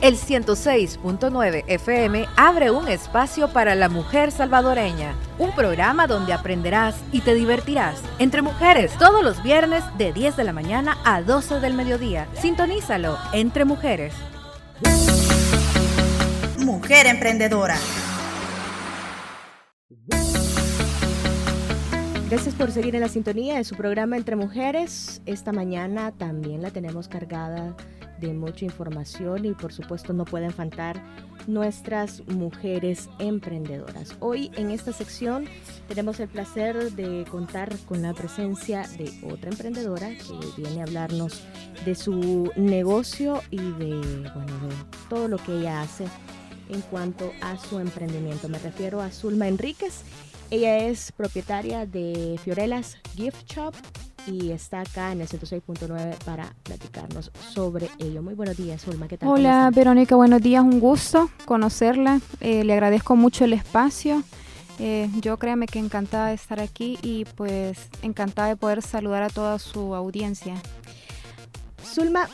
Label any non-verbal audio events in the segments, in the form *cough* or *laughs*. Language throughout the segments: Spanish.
El 106.9 FM abre un espacio para la mujer salvadoreña, un programa donde aprenderás y te divertirás. Entre mujeres, todos los viernes de 10 de la mañana a 12 del mediodía. Sintonízalo, Entre Mujeres. Mujer emprendedora. Gracias por seguir en la sintonía de su programa Entre Mujeres. Esta mañana también la tenemos cargada de mucha información y por supuesto no pueden faltar nuestras mujeres emprendedoras. Hoy en esta sección tenemos el placer de contar con la presencia de otra emprendedora que viene a hablarnos de su negocio y de, bueno, de todo lo que ella hace en cuanto a su emprendimiento. Me refiero a Zulma Enríquez. Ella es propietaria de Fiorelas Gift Shop y está acá en el 106.9 para platicarnos sobre ello. Muy buenos días, Zulma, ¿qué tal? Hola, Verónica, buenos días, un gusto conocerla. Eh, le agradezco mucho el espacio. Eh, yo créame que encantada de estar aquí y pues encantada de poder saludar a toda su audiencia. Zulma,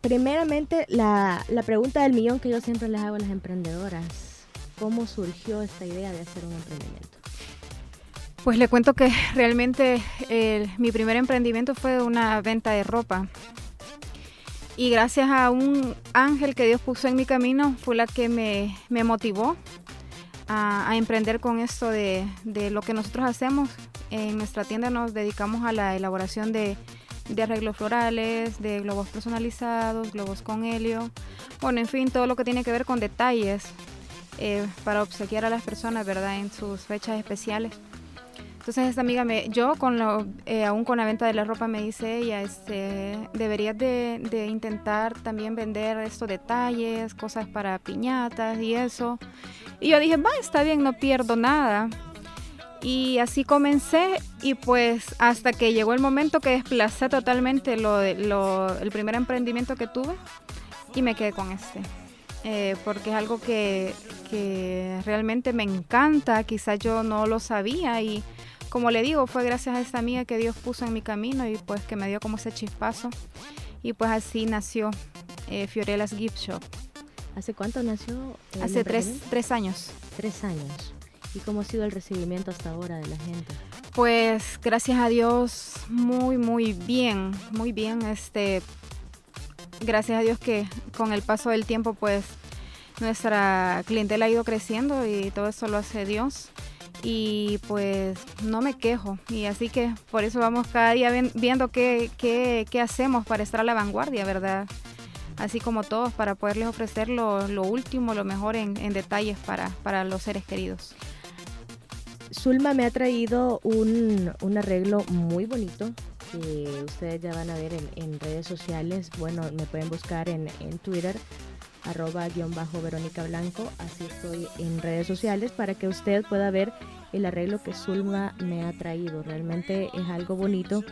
primeramente la, la pregunta del millón que yo siempre les hago a las emprendedoras. ¿Cómo surgió esta idea de hacer un emprendimiento? Pues le cuento que *laughs* realmente mi primer emprendimiento fue una venta de ropa. Y gracias a un ángel que Dios puso en mi camino fue la que me, motivó a, emprender con esto de, lo que nosotros hacemos. En nuestra tienda nos dedicamos a la elaboración de, arreglos florales, de globos personalizados, globos con helio. Bueno, en fin, todo lo que tiene que ver con detalles eh, para obsequiar a las personas, ¿verdad? En sus fechas especiales. Entonces esta amiga me, yo con lo, eh, aún con la venta de la ropa me dice ella, este, deberías de, intentar también vender estos detalles, cosas para piñatas y eso. Y yo dije, va, está bien, no pierdo nada. Y así comencé y pues hasta que llegó el momento que desplacé totalmente lo, lo, el primer emprendimiento que tuve y me quedé con este. Eh, porque es algo que, que realmente me encanta, quizás yo no lo sabía y como le digo, fue gracias a esta amiga que Dios puso en mi camino y pues que me dio como ese chispazo. Y pues así nació eh, Fiorelas Gift Shop. ¿Hace cuánto nació? Hace tres, tres, años. Tres años. ¿Y cómo ha sido el recibimiento hasta ahora de la gente? Pues gracias a Dios, muy, muy bien, muy bien. Este, gracias a Dios que con el paso del tiempo, pues nuestra clientela ha ido creciendo y todo eso lo hace Dios y pues no me quejo y así que por eso vamos cada día viendo qué, qué, hacemos para estar a la vanguardia, ¿verdad? Así como todos, para poderles ofrecer lo, último, lo mejor en, detalles para, para, los seres queridos. Zulma me ha traído un, arreglo muy bonito que ustedes ya van a ver en, redes sociales. Bueno, me pueden buscar en, en Twitter arroba guion bajo Verónica Blanco, así estoy en redes sociales para que usted pueda ver el arreglo que Zulma me ha traído. Realmente es algo bonito.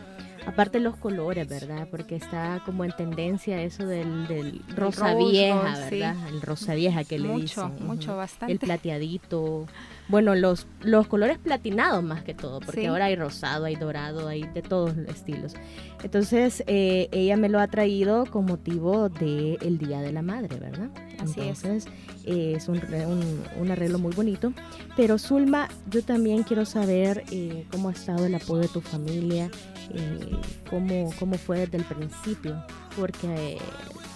Aparte los colores, ¿verdad? Porque está como en tendencia eso del, rosa vieja, ¿verdad? El rosa vieja que le dicen. Mucho, mucho, bastante. El plateadito. *laughs* Bueno, los, los colores platinados más que todo, porque ahora hay rosado, hay dorado, hay de todos los estilos. Entonces, eh, ella me lo ha traído con motivo del Día de la Madre, ¿verdad? Así Entonces, eh, es un, un, arreglo muy bonito. Pero Zulma, yo también quiero saber eh, cómo ha estado el apoyo de tu familia, cómo, cómo fue desde el principio, porque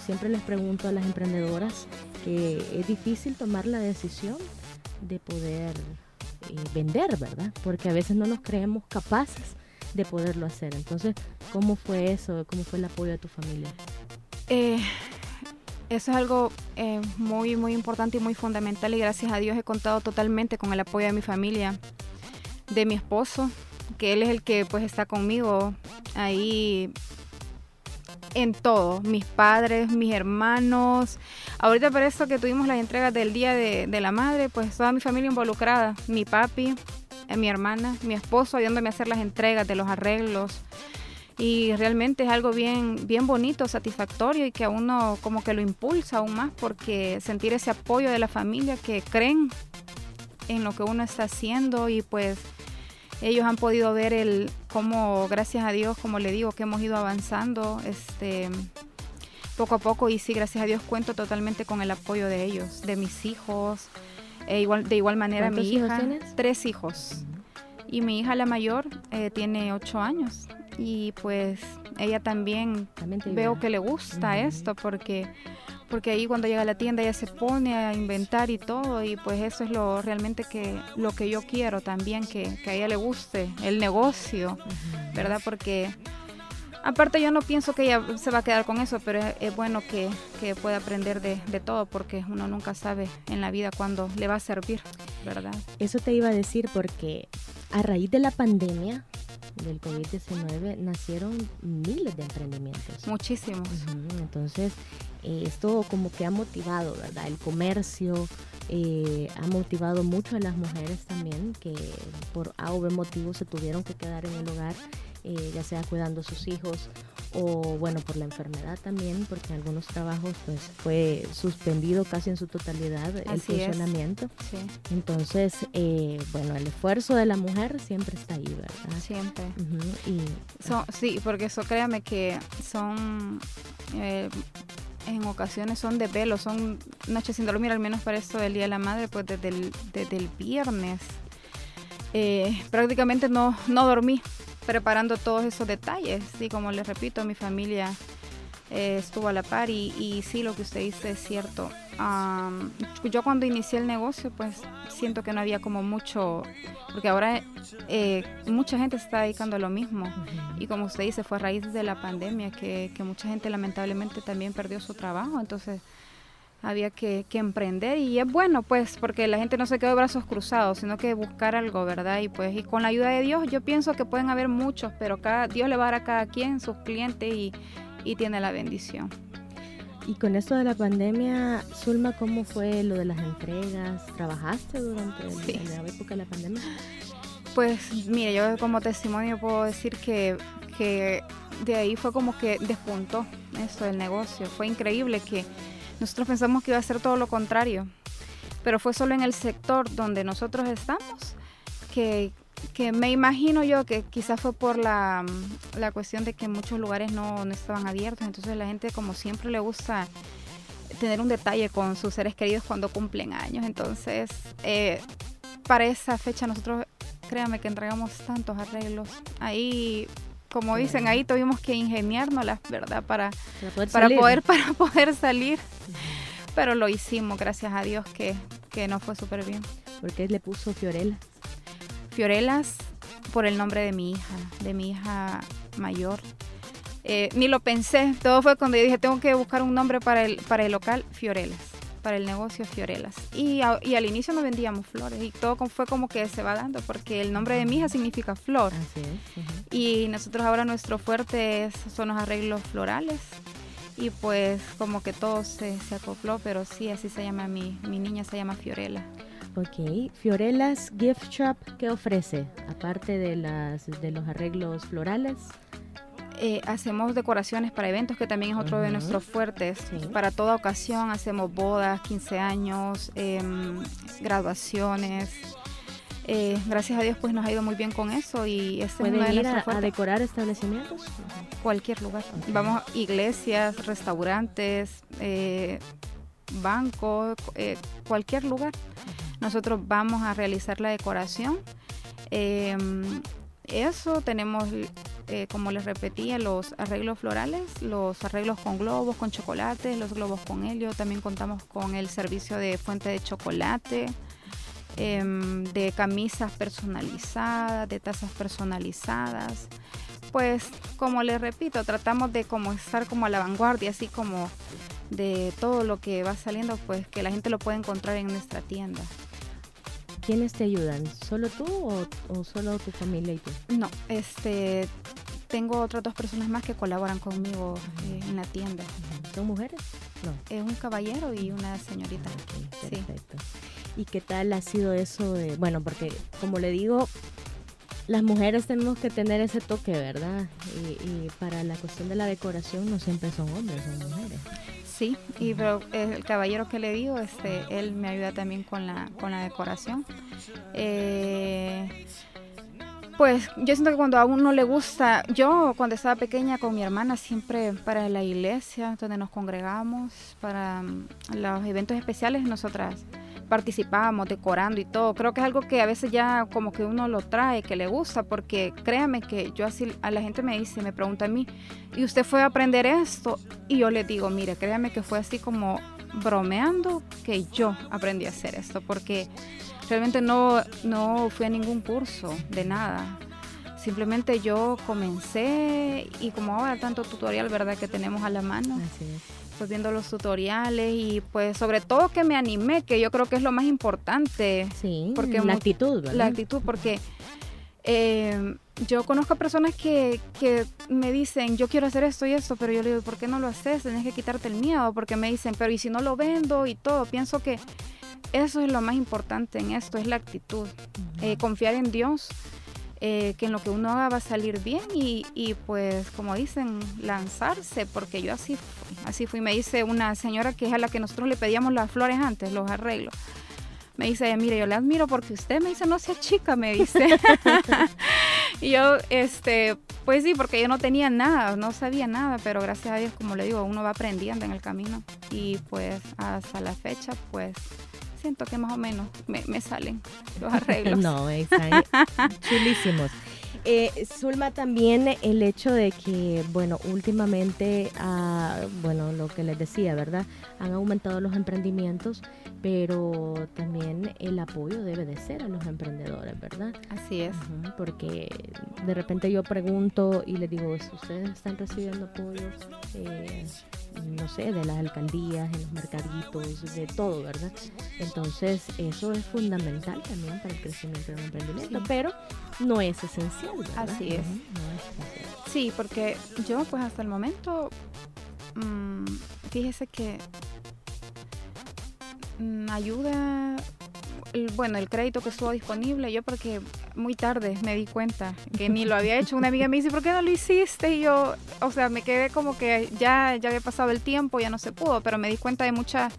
siempre les pregunto a las emprendedoras que es difícil tomar la decisión de poder eh, vender, ¿verdad? Porque a veces no nos creemos capaces de poderlo hacer. Entonces, ¿cómo fue eso? ¿Cómo fue el apoyo de tu familia? Eh, eso es algo eh, muy, muy importante y muy fundamental y gracias a Dios he contado totalmente con el apoyo de mi familia, de mi esposo, que él es el que pues está conmigo ahí en todo, mis padres, mis hermanos. Ahorita por eso que tuvimos las entregas del Día de, la Madre, pues toda mi familia involucrada, mi papi, eh, mi hermana, mi esposo ayudándome a hacer las entregas de los arreglos. Y realmente es algo bien, bien bonito, satisfactorio y que a uno como que lo impulsa aún más porque sentir ese apoyo de la familia que creen en lo que uno está haciendo y pues ellos han podido ver el cómo, gracias a Dios, como le digo, que hemos ido avanzando. Este, poco a poco y sí, gracias a Dios cuento totalmente con el apoyo de ellos, de mis hijos. E igual, de igual manera mi hija, tienes? tres hijos. Y mi hija la mayor eh, tiene ocho años y pues ella también, veo que le gusta esto porque porque ahí cuando llega a la tienda ella se pone a inventar y todo y pues eso es lo realmente que lo que yo quiero también que, a ella le guste el negocio verdad porque aparte yo no pienso que ella se va a quedar con eso pero es, bueno que, que, pueda aprender de, de, todo porque uno nunca sabe en la vida cuándo le va a servir verdad eso te iba a decir porque a raíz de la pandemia del COVID-19 nacieron miles de emprendimientos. Muchísimos. Entonces, eh, esto como que ha motivado, ¿verdad? El comercio, eh, ha motivado mucho a las mujeres también que por A o B motivos se tuvieron que quedar en el hogar, eh, ya sea cuidando a sus hijos o bueno por la enfermedad también porque algunos trabajos pues fue suspendido casi en su totalidad el funcionamiento. Entonces eh, bueno el esfuerzo de la mujer siempre está ahí verdad siempre. Y, sí porque eso créame que son eh, en ocasiones son de pelo, son noches sin dormir, al menos para esto del Día de la Madre, pues desde el, desde el viernes. Eh, prácticamente no, no dormí preparando todos esos detalles. Y como les repito, mi familia eh, estuvo a la par y, y, sí, lo que usted dice es cierto. yo cuando inicié el negocio, pues siento que no había como mucho, porque ahora eh, mucha gente se está dedicando a lo mismo. Y como usted dice, fue a raíz de la pandemia que, que mucha gente lamentablemente también perdió su trabajo. Entonces había que, emprender y es bueno pues porque la gente no se quedó de brazos cruzados sino que buscar algo verdad y pues y con la ayuda de Dios yo pienso que pueden haber muchos pero cada Dios le va a dar a cada quien sus clientes y, tiene la bendición. Y con esto de la pandemia Zulma cómo fue lo de las entregas trabajaste durante la época de la pandemia pues mire yo como testimonio puedo decir que que de ahí fue como que despuntó eso del negocio. Fue increíble que nosotros pensamos que iba a ser todo lo contrario, pero fue solo en el sector donde nosotros estamos que, me imagino yo que quizás fue por la, la cuestión de que muchos lugares no, estaban abiertos, entonces la gente como siempre le gusta tener un detalle con sus seres queridos cuando cumplen años, entonces eh, para esa fecha nosotros créanme que entregamos tantos arreglos. Ahí como dicen ahí, tuvimos que ingeniarnos las verdad para, para, poder, para poder, salir. *laughs* Pero lo hicimos, gracias a Dios que, que nos fue súper bien. ¿Por qué le puso Fiorelas? Fiorelas por el nombre de mi hija, de mi hija mayor. Eh, ni lo pensé, todo fue cuando yo dije, tengo que buscar un nombre para el, para el local, Fiorelas para el negocio Fiorelas. Y, y, al inicio no vendíamos flores y todo fue como que se va dando porque el nombre de mi hija significa flor. Y nosotros ahora nuestro fuerte son los arreglos florales y pues como que todo se, se acopló, pero sí, así se llama mi, mi niña, se llama Fiorella. Ok, Fiorelas Gift Shop, ¿qué ofrece? Aparte de, las, de los arreglos florales. Eh, hacemos decoraciones para eventos, que también es otro de nuestros fuertes. Para toda ocasión hacemos bodas, 15 años, em, graduaciones. Eh, gracias a Dios pues nos ha ido muy bien con eso y este es una ir a, decorar establecimientos? Cualquier lugar. Vamos a iglesias, restaurantes, eh, bancos, cualquier lugar. Nosotros vamos a realizar la decoración. Em, eso tenemos eh, como les repetía, los arreglos florales, los arreglos con globos, con chocolate, los globos con helio. También contamos con el servicio de fuente de chocolate, em, de camisas personalizadas, de tazas personalizadas. Pues, como les repito, tratamos de como estar como a la vanguardia, así como de todo lo que va saliendo, pues que la gente lo puede encontrar en nuestra tienda. ¿Quiénes te ayudan? ¿Solo tú o, solo tu familia y tú? No, este, tengo otras dos personas más que colaboran conmigo eh, en la tienda. ¿Son mujeres? No. Es un caballero y una señorita. perfecto. ¿Y qué tal ha sido eso de, bueno, porque como le digo, las mujeres tenemos que tener ese toque, ¿verdad? Y, para la cuestión de la decoración no siempre son hombres, son mujeres. Sí, y pero el caballero que le digo, este, él me ayuda también con la, con la decoración. Eh, Pues yo siento que cuando a uno le gusta, yo cuando estaba pequeña con mi hermana siempre para la iglesia donde nos congregamos, para mm, los eventos especiales nosotras participábamos decorando y todo. Creo que es algo que a veces ya como que uno lo trae, que le gusta, porque créame que yo así, a la gente me dice, me pregunta a mí, ¿y usted fue a aprender esto? Y yo le digo, mire, créame que fue así como bromeando que yo aprendí a hacer esto, porque realmente no, no fui a ningún curso de nada. Simplemente yo comencé y como ahora tanto tutorial, ¿verdad? Que tenemos a la mano. Pues viendo los tutoriales y pues sobre todo que me animé, que yo creo que es lo más importante. Sí, porque la actitud, ¿verdad? La actitud, porque eh, yo conozco a personas que, que, me dicen, yo quiero hacer esto y esto, pero yo le digo, ¿por qué no lo haces? Tienes que quitarte el miedo, porque me dicen, pero ¿y si no lo vendo y todo? Pienso que eso es lo más importante en esto, es la actitud. Eh, confiar en Dios, eh, que en lo que uno haga va a salir bien y, y, pues como dicen, lanzarse, porque yo así fui, así fui. Me dice una señora que es a la que nosotros le pedíamos las flores antes, los arreglos. Me dice, mire, yo le admiro porque usted me dice, no sea chica, me dice. *laughs* y yo, este, pues sí, porque yo no tenía nada, no sabía nada, pero gracias a Dios, como le digo, uno va aprendiendo en el camino. Y pues hasta la fecha, pues siento que más o menos me, salen los *laughs* arreglos. no, están *laughs* chulísimos. Eh, Zulma, también el hecho de que, bueno, últimamente, ah, bueno, lo que les decía, ¿verdad? Han aumentado los emprendimientos, pero también el apoyo debe de ser a los emprendedores, ¿verdad? Así es. porque de repente yo pregunto y les digo, ¿ustedes están recibiendo apoyo? Eh, no sé, de las alcaldías, en los mercaditos, de todo, ¿verdad? Entonces, eso es fundamental también para el crecimiento del emprendimiento, pero no es esencial, ¿verdad? Así es. Sí, porque yo pues hasta el momento, mmm, fíjese que mmm, ayuda bueno, el crédito que estuvo disponible, yo porque muy tarde me di cuenta que ni lo había hecho. Una amiga me dice, ¿por qué no lo hiciste? Y yo, o sea, me quedé como que ya, ya había pasado el tiempo, ya no se pudo, pero me di cuenta de muchas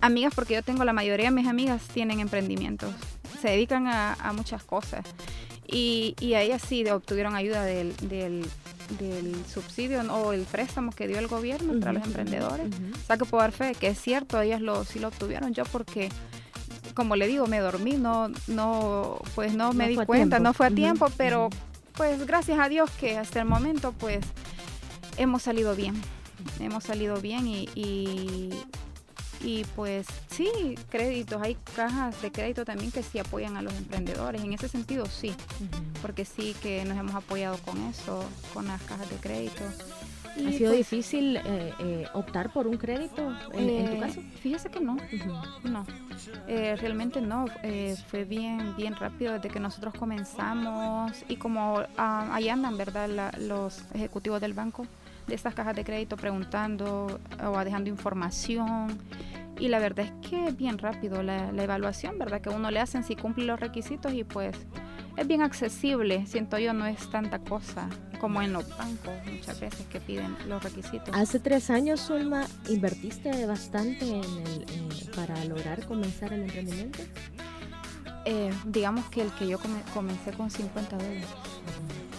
amigas, porque yo tengo la mayoría de mis amigas tienen emprendimientos, se dedican a, muchas cosas. Y, y a ellas sí obtuvieron ayuda del, del, subsidio o el préstamo que dio el gobierno para los emprendedores. O sea que puedo dar fe que es cierto, ellas lo, sí lo obtuvieron. Yo porque como le digo, me dormí, no, no, pues no, me di cuenta, no fue a tiempo, pero pues gracias a Dios que hasta el momento pues hemos salido bien, hemos salido bien y, y, pues sí, créditos, hay cajas de crédito también que sí apoyan a los emprendedores, en ese sentido sí, porque sí que nos hemos apoyado con eso, con las cajas de crédito. ¿Ha sido pues difícil eh, eh, optar por un crédito en, tu eh, caso? Fíjese que no, no, realmente no, fue bien, bien rápido desde que nosotros comenzamos y como ah, ahí andan, ¿verdad? los ejecutivos del banco de estas cajas de crédito preguntando o dejando información y la verdad es que es bien rápido la, la evaluación, ¿verdad? Que uno le hacen si cumple los requisitos y pues es bien accesible, siento yo, no es tanta cosa como en los bancos muchas veces que piden los requisitos. Hace tres años, Zulma, ¿invertiste bastante en el, para lograr comenzar el emprendimiento? Eh, digamos que el que yo comencé con 50 dólares.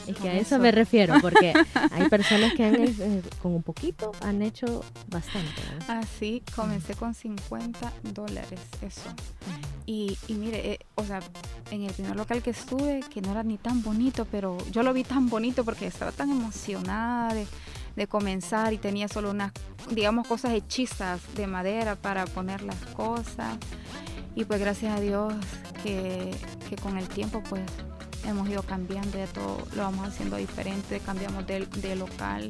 Es que a eso, me refiero, porque *laughs* hay personas que han, eh, con un poquito han hecho bastante. Así, ah, comencé con 50 dólares, eso. Y, y mire, eh, o sea, en el primer local que estuve, que no era ni tan bonito, pero yo lo vi tan bonito porque estaba tan emocionada de, de comenzar y tenía solo unas, digamos, cosas hechizas de madera para poner las cosas. Y pues gracias a Dios que, que con el tiempo pues hemos ido cambiando, de todo lo vamos haciendo diferente, cambiamos de, local,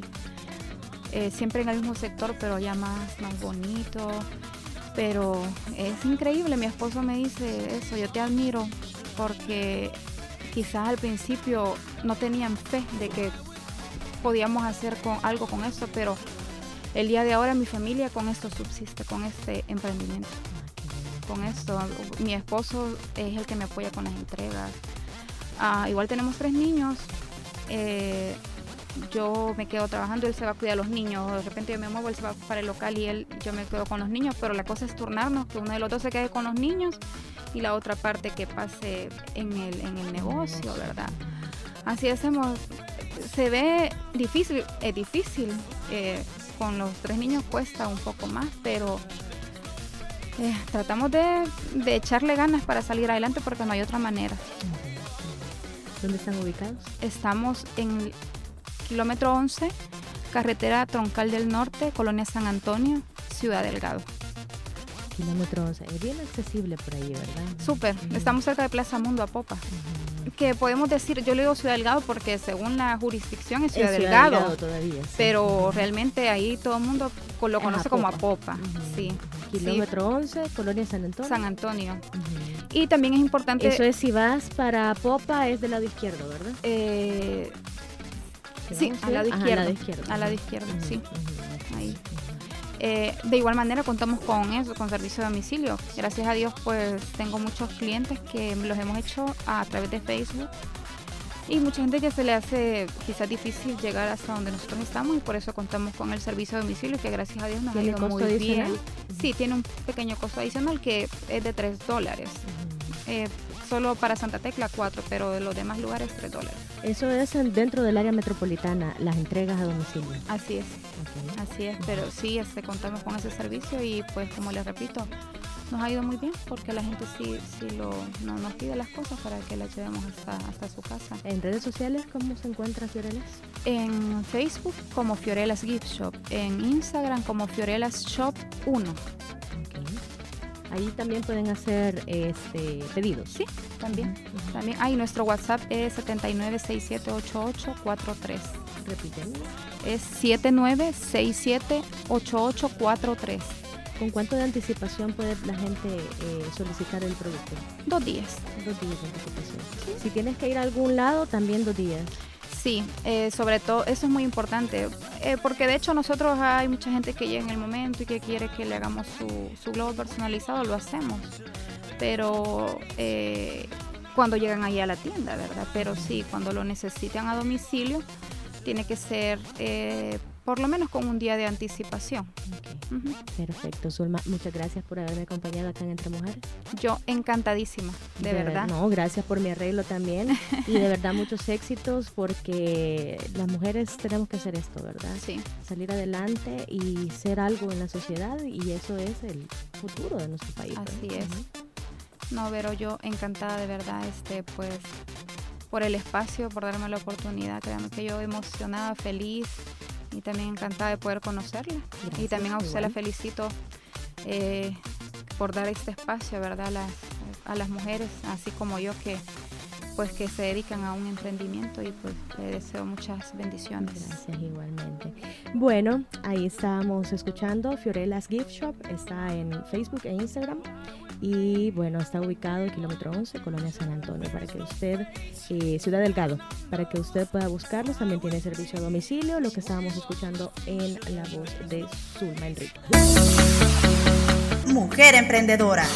eh, siempre en el mismo sector, pero ya más, más bonito. Pero es increíble, mi esposo me dice eso, yo te admiro porque quizás al principio no tenían fe de que podíamos hacer con, algo con esto, pero el día de ahora mi familia con esto subsiste, con este emprendimiento. Con esto, mi esposo es el que me apoya con las entregas, Ah, igual tenemos tres niños. Eh, yo me quedo trabajando, él se va a cuidar a los niños. De repente yo me muevo, él se va para el local y él, yo me quedo con los niños. Pero la cosa es turnarnos, que uno de los dos se quede con los niños y la otra parte que pase en el, en el negocio, ¿verdad? Así hacemos. Se ve difícil, es difícil. Eh, con los tres niños cuesta un poco más, pero eh, tratamos de, de, echarle ganas para salir adelante porque no hay otra manera. ¿Dónde están ubicados? Estamos en kilómetro 11, carretera Troncal del Norte, Colonia San Antonio, Ciudad Delgado. Kilómetro 11, es bien accesible por ahí, ¿verdad? Súper, estamos cerca de Plaza Mundo, a Popa. Que podemos decir, yo le digo Ciudad Delgado porque según la jurisdicción es Ciudad, Delgado, todavía, pero realmente ahí todo el mundo lo conoce como Apopa. Sí. Kilómetro 11, Colonia San Antonio. San Antonio. Y también es importante... Eso es si vas para Popa, es del lado izquierdo, ¿verdad? Eh, sí, al lado izquierdo. Al lado izquierdo, sí. Eh, de igual manera contamos con eso, con servicio de domicilio. Gracias a Dios pues tengo muchos clientes que los hemos hecho a través de Facebook y mucha gente que se le hace quizás difícil llegar hasta donde nosotros estamos y por eso contamos con el servicio de domicilio que gracias a Dios nos ha ido muy bien. Sí, tiene un pequeño costo adicional que es de 3 dólares solo para Santa Tecla 4, pero de los demás lugares 3 dólares. Eso es dentro del área metropolitana, las entregas a domicilio. Así es, así es, pero sí, este, contamos con ese servicio y pues como les repito, nos ha ido muy bien porque la gente sí, sí lo, no, nos pide las cosas para que las llevemos hasta, hasta su casa. ¿En redes sociales cómo se encuentra Fiorelas? En Facebook como Fiorelas Gift Shop, en Instagram como Fiorelas Shop 1. Ahí también pueden hacer este, pedidos. Sí, también. también. Ahí nuestro WhatsApp es 79678843. Repiten. Es 79678843. ¿Con cuánto de anticipación puede la gente eh, solicitar el producto? Dos días. Dos días de anticipación. Si tienes que ir a algún lado, también dos días. Sí, eh, sobre todo eso es muy importante, eh, porque de hecho nosotros hay mucha gente que llega en el momento y que quiere que le hagamos su, globo personalizado, lo hacemos, pero eh, cuando llegan ahí a la tienda, ¿verdad? Pero sí, cuando lo necesitan a domicilio, tiene que ser por lo menos con un día de anticipación. Perfecto, Zulma. Muchas gracias por haberme acompañado acá en Entre Mujeres. Yo encantadísima, de, verdad. No, gracias por mi arreglo también. *laughs* y de verdad muchos éxitos porque las mujeres tenemos que hacer esto, ¿verdad? Sí. Salir adelante y ser algo en la sociedad y eso es el futuro de nuestro país. Así es. No, pero yo encantada de verdad, este, pues por el espacio, por darme la oportunidad. Créanme que yo emocionada, feliz y también encantada de poder conocerla. y también a usted la felicito eh, por dar este espacio, ¿verdad? A las, a las mujeres, así como yo, que pues que se dedican a un emprendimiento y pues le deseo muchas bendiciones. Gracias igualmente. Bueno, ahí estamos escuchando Fiorelas Gift Shop, está en Facebook e Instagram y bueno, está ubicado en kilómetro 11, Colonia San Antonio, para que usted, eh, Ciudad Delgado, para que usted pueda buscarlos. También tiene servicio a domicilio, lo que estábamos escuchando en la voz de Zulma Enrique. Mujer emprendedora.